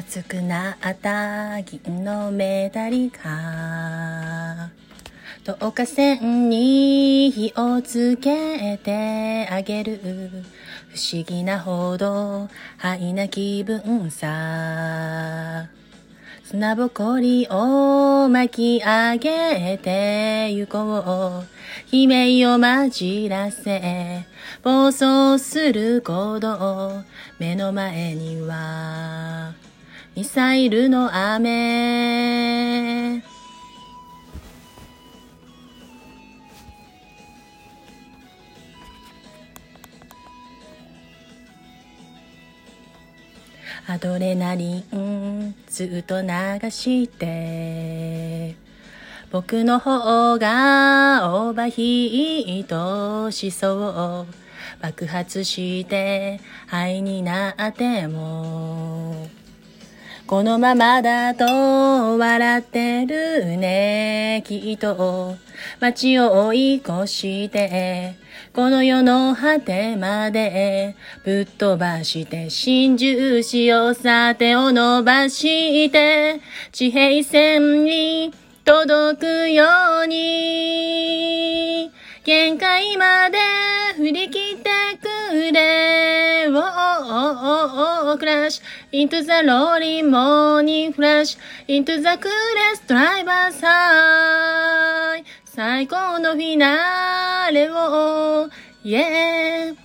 熱くなった銀のメダリか導火線に火をつけてあげる不思議なほどハな気分さ砂ぼこりを巻き上げて行こう。悲鳴を混じらせ、暴走する行動。目の前には、ミサイルの雨。アドレナリンずっと流して。僕の方がオーバーヒートしそう。爆発して灰になっても。このままだと笑ってるね、きっと。街を追い越して、この世の果てまでぶっ飛ばして真珠塩さ手を伸ばして地平線に届くように限界まで振り切ってれ。おーおーおーおクラッシュ into the rolling morning flash into the coolest driver side 最高のフィナーレを Yeah